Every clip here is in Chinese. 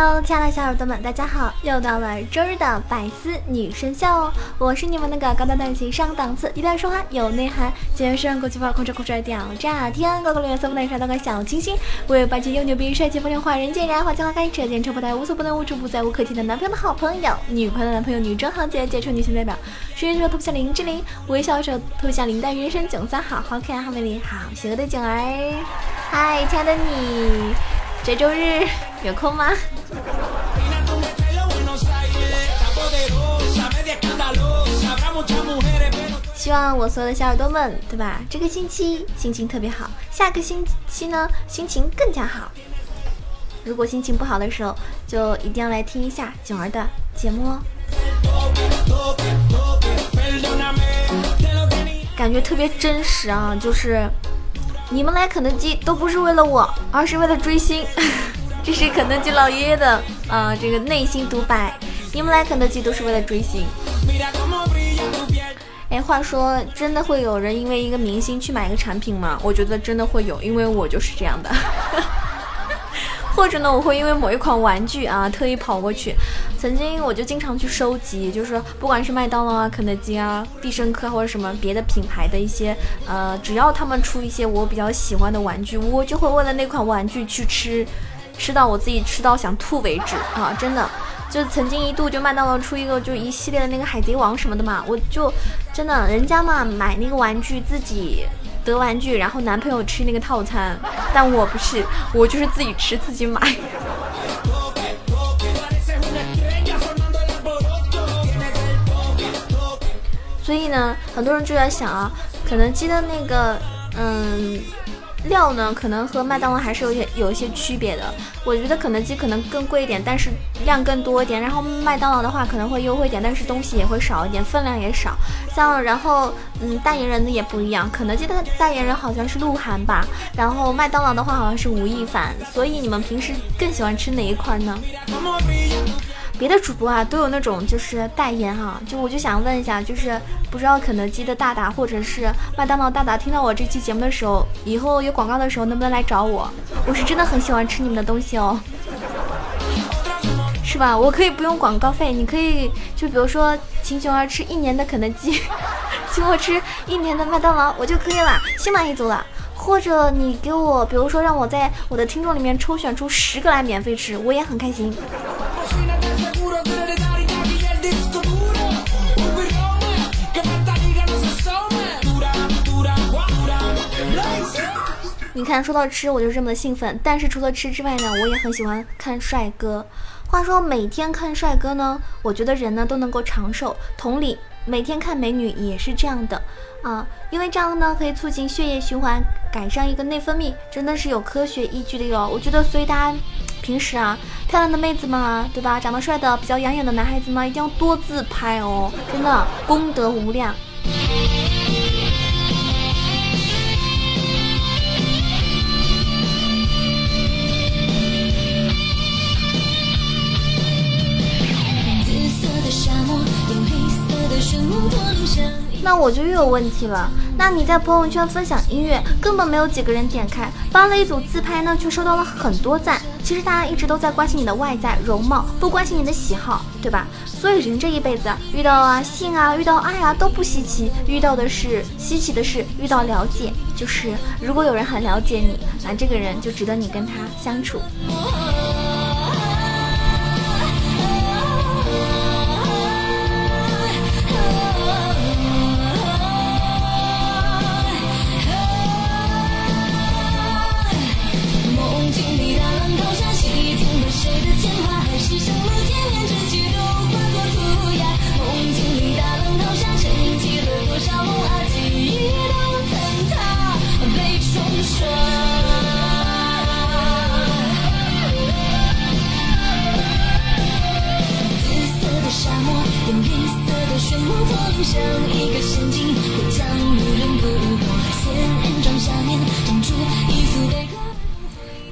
Hello，亲爱的小耳朵们，大家好！又到了周日的百思女神秀，我是你们那个高大大气上档次、一点说话有内涵、节约时尚国际范儿、控制酷帅屌炸天、高高冷艳色不难帅的个小清新，我有霸气又牛逼、帅气风流话人见人爱、花见花开、车见车爆胎、无所不能、无处不在、无可替代男朋友的好朋友，女朋友的男朋友、女装行姐、杰出女性代表，声音说特别像林志玲，微笑说特别像林黛玉，人生囧三好，好可爱、好美丽、好邪恶的囧儿。嗨，亲爱的你，这周日有空吗？希望我所有的小耳朵们，对吧？这个星期心情特别好，下个星期呢心情更加好。如果心情不好的时候，就一定要来听一下囧儿的节目哦。感觉特别真实啊，就是你们来肯德基都不是为了我，而是为了追星。这是肯德基老爷爷的啊，这个内心独白。你们来肯德基都是为了追星。哎，话说，真的会有人因为一个明星去买一个产品吗？我觉得真的会有，因为我就是这样的。或者呢，我会因为某一款玩具啊，特意跑过去。曾经我就经常去收集，就是不管是麦当劳啊、肯德基啊、必胜客或者什么别的品牌的一些，呃，只要他们出一些我比较喜欢的玩具，我就会为了那款玩具去吃。吃到我自己吃到想吐为止啊！真的，就曾经一度就麦当劳出一个就一系列的那个海贼王什么的嘛，我就真的人家嘛买那个玩具自己得玩具，然后男朋友吃那个套餐，但我不是，我就是自己吃自己买。所以呢，很多人就在想啊，肯德基的那个嗯。料呢，可能和麦当劳还是有些有一些区别的。我觉得肯德基可能更贵一点，但是量更多一点。然后麦当劳的话可能会优惠一点，但是东西也会少一点，分量也少。像然后嗯，代言人的也不一样。肯德基的代言人好像是鹿晗吧，然后麦当劳的话好像是吴亦凡。所以你们平时更喜欢吃哪一块呢？别的主播啊都有那种就是代言哈，就我就想问一下，就是不知道肯德基的大大或者是麦当劳大大听到我这期节目的时候，以后有广告的时候能不能来找我？我是真的很喜欢吃你们的东西哦，是吧？我可以不用广告费，你可以就比如说请熊儿吃一年的肯德基，请我吃一年的麦当劳，我就可以了，心满意足了。或者你给我，比如说让我在我的听众里面抽选出十个来免费吃，我也很开心。你看，说到吃，我就这么的兴奋。但是除了吃之外呢，我也很喜欢看帅哥。话说每天看帅哥呢，我觉得人呢都能够长寿。同理，每天看美女也是这样的啊，因为这样呢可以促进血液循环，改善一个内分泌，真的是有科学依据的哟。我觉得，所以大家平时啊，漂亮的妹子们啊，对吧？长得帅的、比较养眼的男孩子们，一定要多自拍哦，真的功德无量。那我就又有问题了。那你在朋友圈分享音乐，根本没有几个人点开；发了一组自拍呢，却收到了很多赞。其实大家一直都在关心你的外在容貌，不关心你的喜好，对吧？所以人这一辈子遇到啊性啊，遇到爱啊都不稀奇，遇到的是稀奇的是遇到了解。就是如果有人很了解你，那这个人就值得你跟他相处。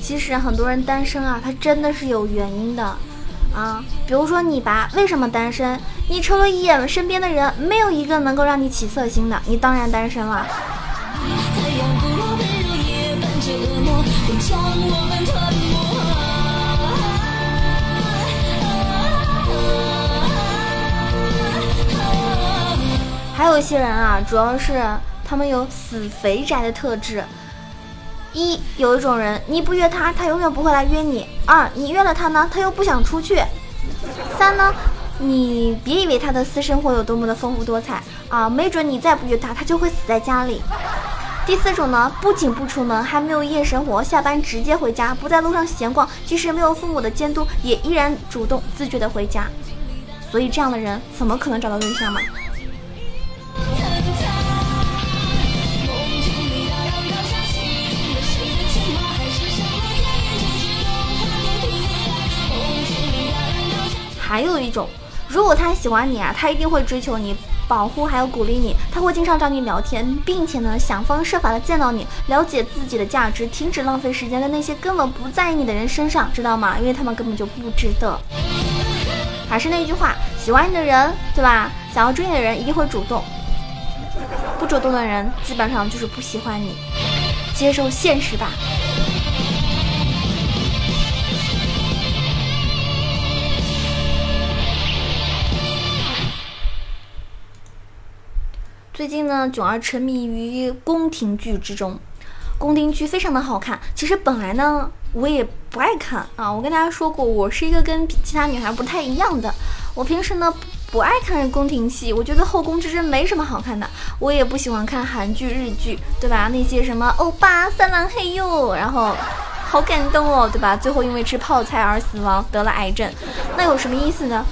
其实很多人单身啊，他真的是有原因的，啊，比如说你吧，为什么单身？你瞅了一眼身边的人，没有一个能够让你起色心的，你当然单身了。还有一些人啊，主要是他们有死肥宅的特质。一有一种人，你不约他，他永远不会来约你；二你约了他呢，他又不想出去；三呢，你别以为他的私生活有多么的丰富多彩啊，没准你再不约他，他就会死在家里。第四种呢，不仅不出门，还没有夜生活，下班直接回家，不在路上闲逛，即使没有父母的监督，也依然主动自觉的回家。所以这样的人怎么可能找到对象嘛？还有一种，如果他喜欢你啊，他一定会追求你、保护还有鼓励你，他会经常找你聊天，并且呢想方设法的见到你，了解自己的价值，停止浪费时间在那些根本不在意你的人身上，知道吗？因为他们根本就不值得。还是那句话，喜欢你的人，对吧？想要追你的人一定会主动，不主动的人基本上就是不喜欢你，接受现实吧。最近呢，囧儿沉迷于宫廷剧之中，宫廷剧非常的好看。其实本来呢，我也不爱看啊。我跟大家说过，我是一个跟其他女孩不太一样的。我平时呢不爱看宫廷戏，我觉得《后宫之争》没什么好看的。我也不喜欢看韩剧、日剧，对吧？那些什么欧巴、三郎嘿哟，然后好感动哦，对吧？最后因为吃泡菜而死亡，得了癌症，那有什么意思呢？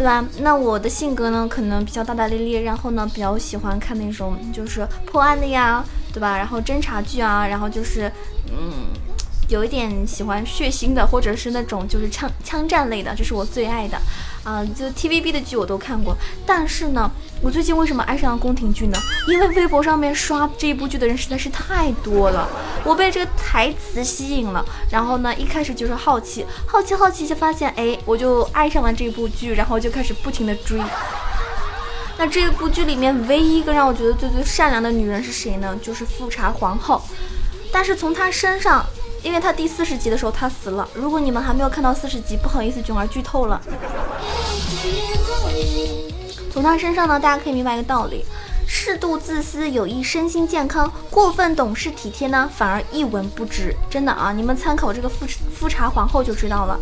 对吧？那我的性格呢，可能比较大大咧咧，然后呢，比较喜欢看那种就是破案的呀，对吧？然后侦查剧啊，然后就是嗯。有一点喜欢血腥的，或者是那种就是枪枪战类的，这是我最爱的，啊，就 TVB 的剧我都看过。但是呢，我最近为什么爱上了宫廷剧呢？因为微博上面刷这一部剧的人实在是太多了，我被这个台词吸引了。然后呢，一开始就是好奇，好奇，好奇，就发现，哎，我就爱上了这部剧，然后就开始不停的追。那这部剧里面唯一一个让我觉得最最善良的女人是谁呢？就是富察皇后。但是从她身上。因为她第四十集的时候她死了。如果你们还没有看到四十集，不好意思，囧儿剧透了。从他身上呢，大家可以明白一个道理：适度自私有益身心健康，过分懂事体贴呢，反而一文不值。真的啊，你们参考这个富富察皇后就知道了。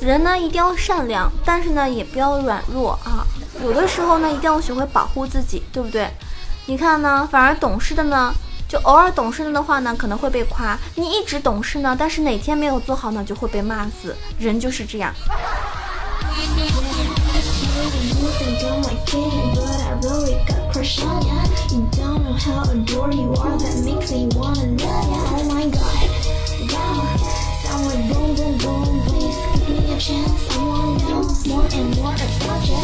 人呢一定要善良，但是呢也不要软弱啊。有的时候呢一定要学会保护自己，对不对？你看呢，反而懂事的呢。就偶尔懂事了的话呢，可能会被夸；你一直懂事呢，但是哪天没有做好呢，就会被骂死。人就是这样。kidding, but I really got crush on ya. You don't know how adored you are, that makes me wanna love ya. Oh my god, wow, like boom, boom, boom, please give me a chance. I wanna know more and more about ya.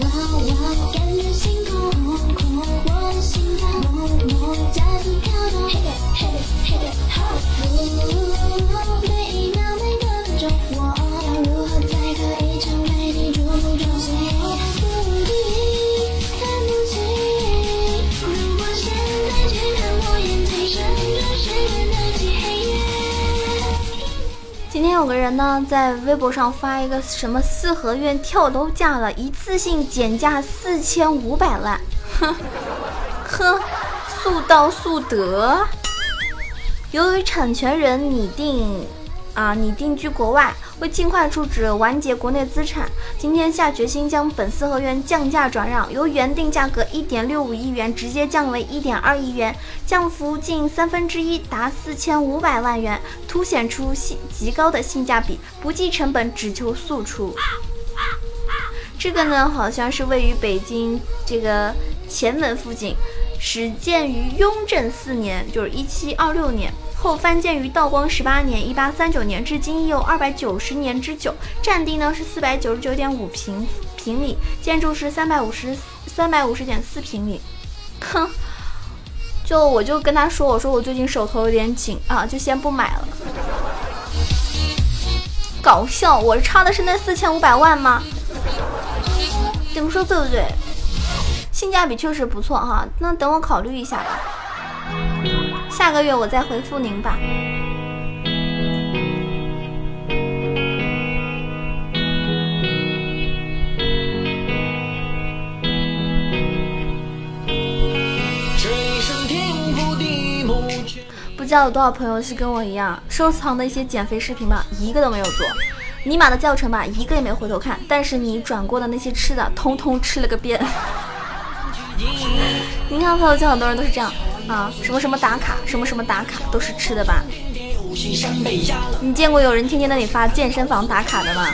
Wow, wow, every single encore, one single moment doesn't count. Hit it, hit it, hit it, hard. Ooh, baby. 人呢，在微博上发一个什么四合院跳楼价了，一次性减价四千五百万，哼，呵，速到速得。由于产权人拟定。啊！你定居国外，为尽快出址完结国内资产，今天下决心将本四合院降价转让，由原定价格一点六五亿元直接降为一点二亿元，降幅近三分之一，达四千五百万元，凸显出性极高的性价比，不计成本，只求速出。这个呢，好像是位于北京这个前门附近，始建于雍正四年，就是一七二六年。后翻建于道光十八年（一八三九年），至今已有二百九十年之久。占地呢是四百九十九点五平平米，建筑是三百五十三百五十点四平米，哼，就我就跟他说，我说我最近手头有点紧啊，就先不买了。搞笑，我差的是那四千五百万吗？你们说对不对？性价比确实不错哈，那等我考虑一下吧，下个月我再回复您吧。不知道有多少朋友是跟我一样，收藏的一些减肥视频吧，一个都没有做；尼玛的教程吧，一个也没回头看。但是你转过的那些吃的，通通吃了个遍。你看朋友圈很多人都是这样啊，什么什么打卡，什么什么打卡，都是吃的吧？你见过有人天天在那里发健身房打卡的吗？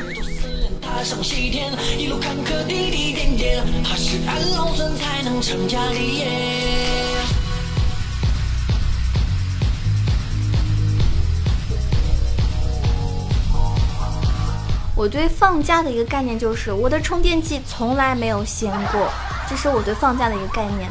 我对放假的一个概念就是，我的充电器从来没有闲过，这是我对放假的一个概念。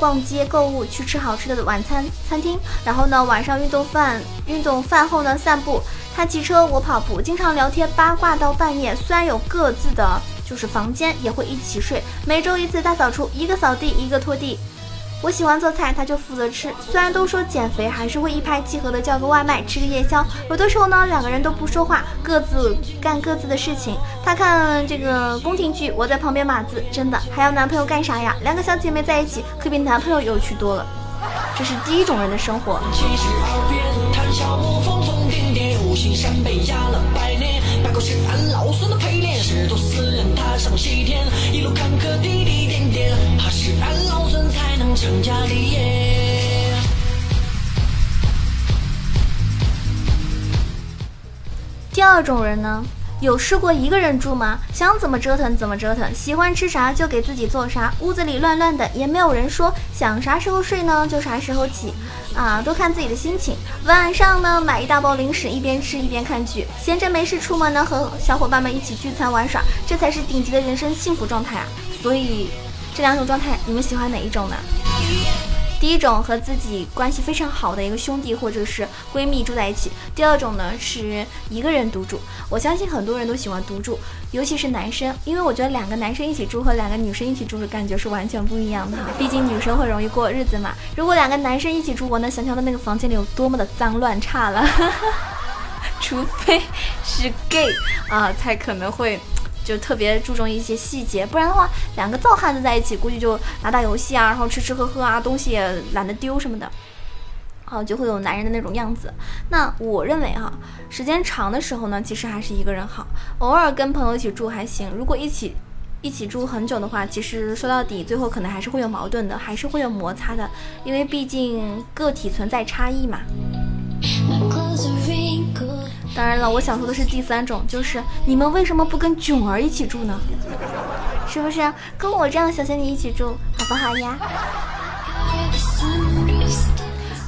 逛街、购物，去吃好吃的晚餐餐厅，然后呢，晚上运动饭运动饭后呢散步，他骑车我跑步，经常聊天八卦到半夜。虽然有各自的就是房间，也会一起睡，每周一次大扫除，一个扫地，一个拖地。我喜欢做菜，他就负责吃。虽然都说减肥，还是会一拍即合的叫个外卖，吃个夜宵。有的时候呢，两个人都不说话，各自干各自的事情。他看这个宫廷剧，我在旁边码字。真的，还要男朋友干啥呀？两个小姐妹在一起，可比男朋友有趣多了。这是第一种人的生活。成家立业。第二种人呢，有试过一个人住吗？想怎么折腾怎么折腾，喜欢吃啥就给自己做啥，屋子里乱乱的也没有人说，想啥时候睡呢就啥时候起，啊，多看自己的心情。晚上呢，买一大包零食，一边吃一边看剧，闲着没事出门呢，和小伙伴们一起聚餐玩耍，这才是顶级的人生幸福状态啊！所以。这两种状态，你们喜欢哪一种呢？第一种和自己关系非常好的一个兄弟或者是闺蜜住在一起。第二种呢是一个人独住。我相信很多人都喜欢独住，尤其是男生，因为我觉得两个男生一起住和两个女生一起住的感觉是完全不一样的。毕竟女生会容易过日子嘛。如果两个男生一起住，我能想象到那个房间里有多么的脏乱差了。除非是 gay 啊，才可能会。就特别注重一些细节，不然的话，两个糙汉子在一起，估计就打打游戏啊，然后吃吃喝喝啊，东西也懒得丢什么的，好就会有男人的那种样子。那我认为哈，时间长的时候呢，其实还是一个人好，偶尔跟朋友一起住还行。如果一起一起住很久的话，其实说到底，最后可能还是会有矛盾的，还是会有摩擦的，因为毕竟个体存在差异嘛。当然了，我想说的是第三种，就是你们为什么不跟囧儿一起住呢？是不是跟我这样的小仙女一起住，好不好呀？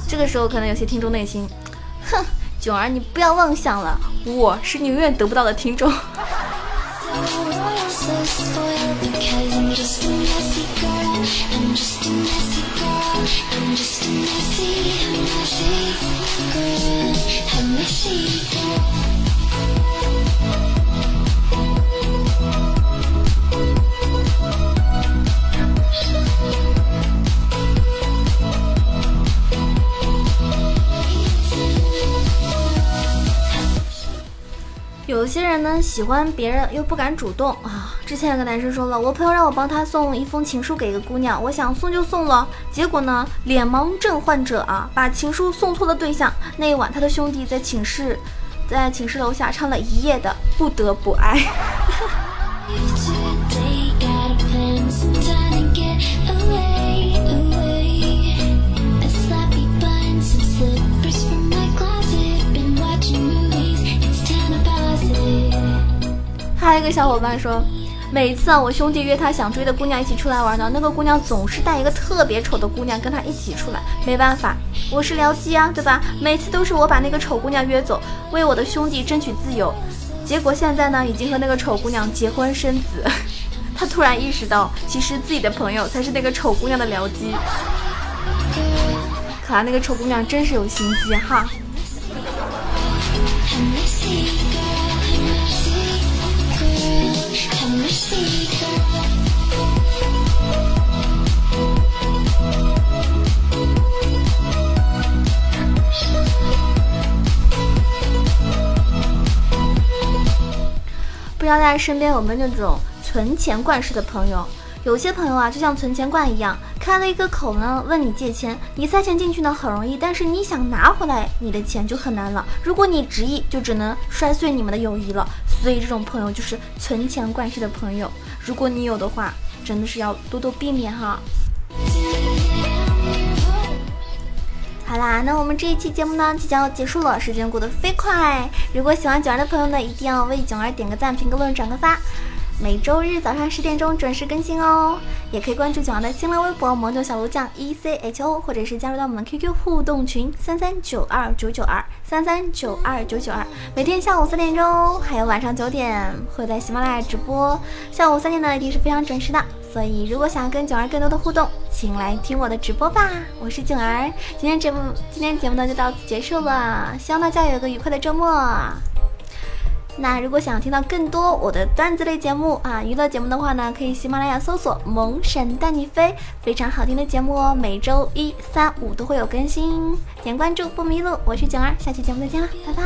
这个时候，可能有些听众内心，哼，囧儿你不要妄想了，我是你永远得不到的听众。I'm just a messy, messy girl, a messy girl. 有些人呢喜欢别人又不敢主动啊。之前有个男生说了，我朋友让我帮他送一封情书给一个姑娘，我想送就送了，结果呢，脸盲症患者啊，把情书送错了对象。那一晚，他的兄弟在寝室，在寝室楼下唱了一夜的《不得不爱》。还有一个小伙伴说，每次啊我兄弟约他想追的姑娘一起出来玩呢，那个姑娘总是带一个特别丑的姑娘跟他一起出来。没办法，我是僚机啊，对吧？每次都是我把那个丑姑娘约走，为我的兄弟争取自由。结果现在呢，已经和那个丑姑娘结婚生子。他突然意识到，其实自己的朋友才是那个丑姑娘的僚机。看来那个丑姑娘真是有心机哈。大家身边有没有那种存钱罐式的朋友？有些朋友啊，就像存钱罐一样，开了一个口呢，问你借钱，你塞钱进去呢很容易，但是你想拿回来你的钱就很难了。如果你执意，就只能摔碎你们的友谊了。所以这种朋友就是存钱罐式的朋友。如果你有的话，真的是要多多避免哈。好啦，那我们这一期节目呢即将要结束了，时间过得飞快。如果喜欢九儿的朋友呢，一定要为九儿点个赞、评个论、转个发。每周日早上十点钟准时更新哦，也可以关注九儿的新浪微博“魔牛小鹿酱 E C H O”，或者是加入到我们 QQ 互动群三三九二九九二三三九二九九二。每天下午三点钟还有晚上九点会在喜马拉雅直播，下午三点呢一定是非常准时的。所以如果想要跟九儿更多的互动，请来听我的直播吧。我是九儿，今天节目今天节目呢就到此结束了，希望大家有个愉快的周末。那如果想听到更多我的段子类节目啊，娱乐节目的话呢，可以喜马拉雅搜索“萌神带你飞”，非常好听的节目哦，每周一、三、五都会有更新，点关注不迷路。我是景儿，下期节目再见了，拜拜。